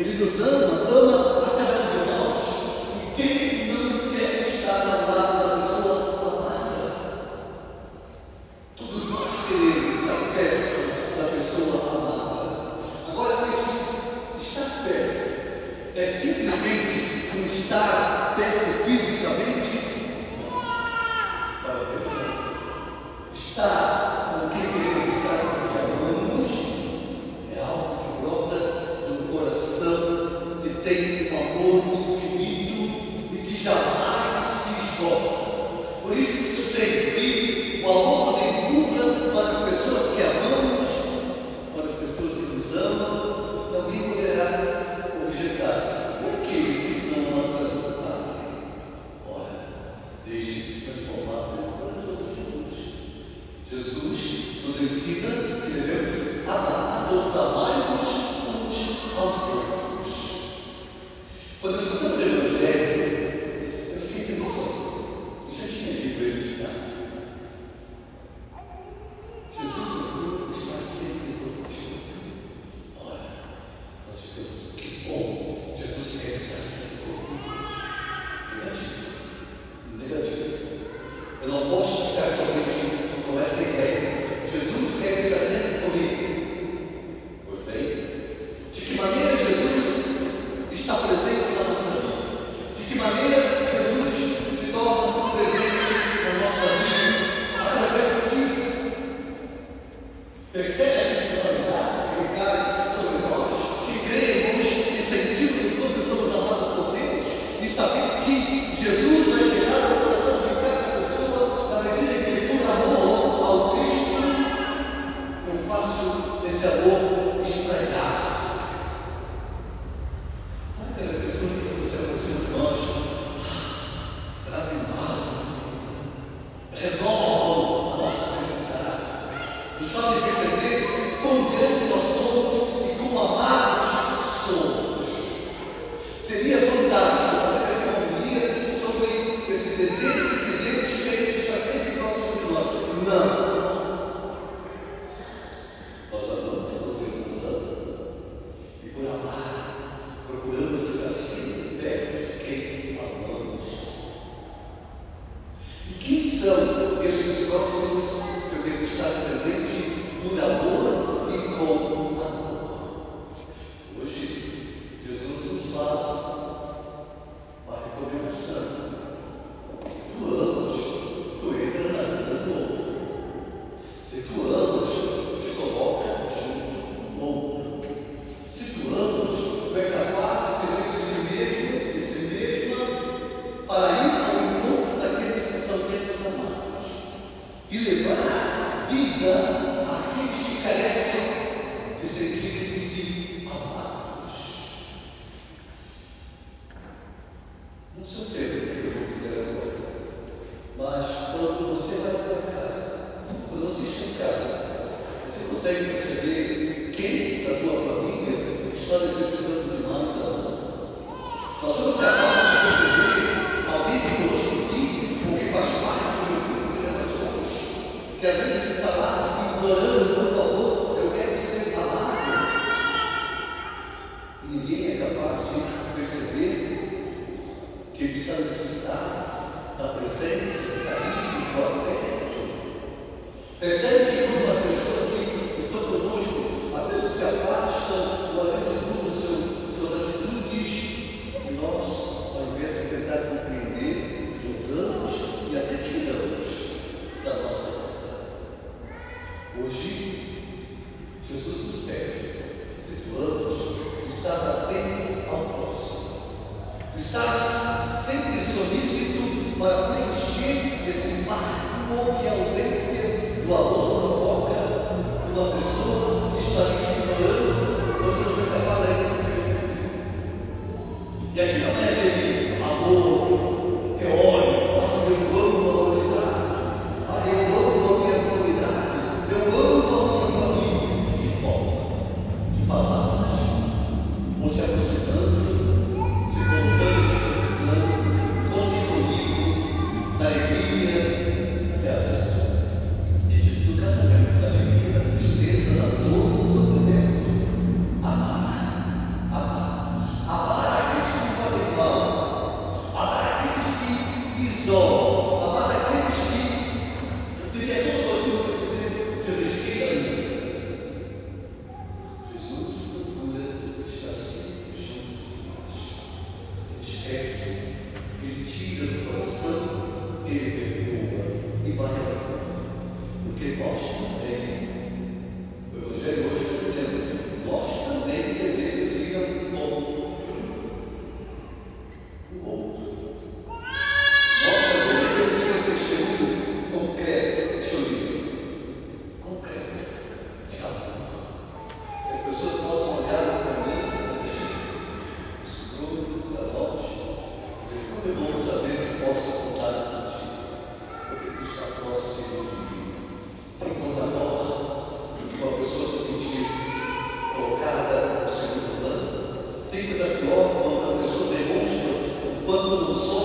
Ele nos ama Tercero, Não se ofenda que eu vou dizer agora. Mas quando você vai para casa, quando você chega em casa, você consegue perceber quem da tua família está necessitando de mais amor. Nós somos capazes Tercero, bubble quando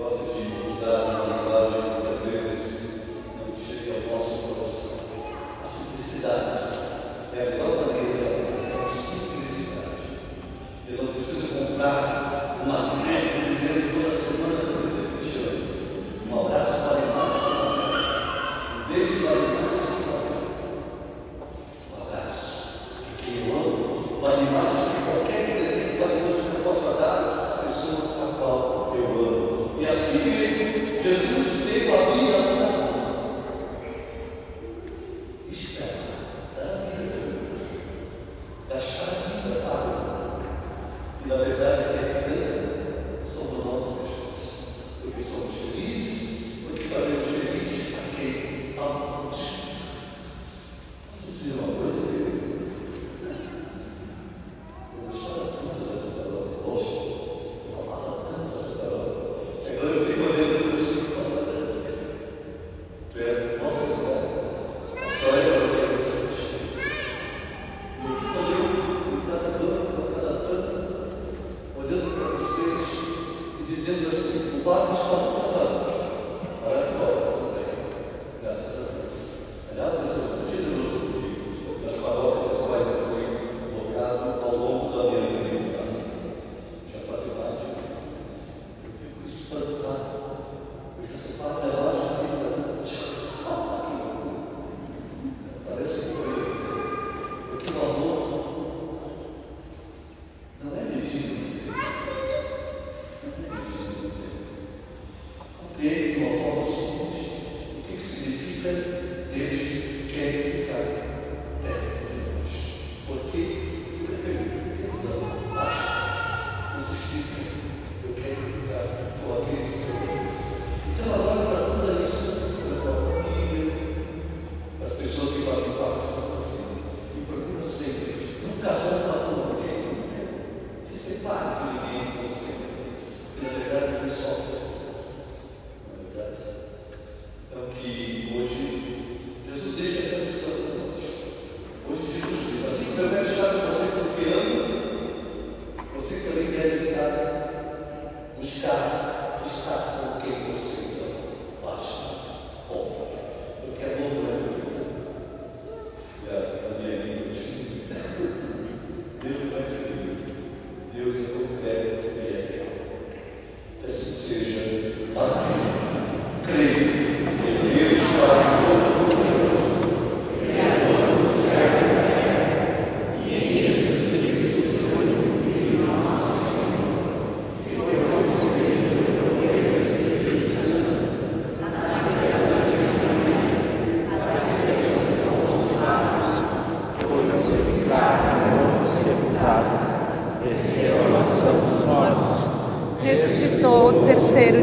Gosto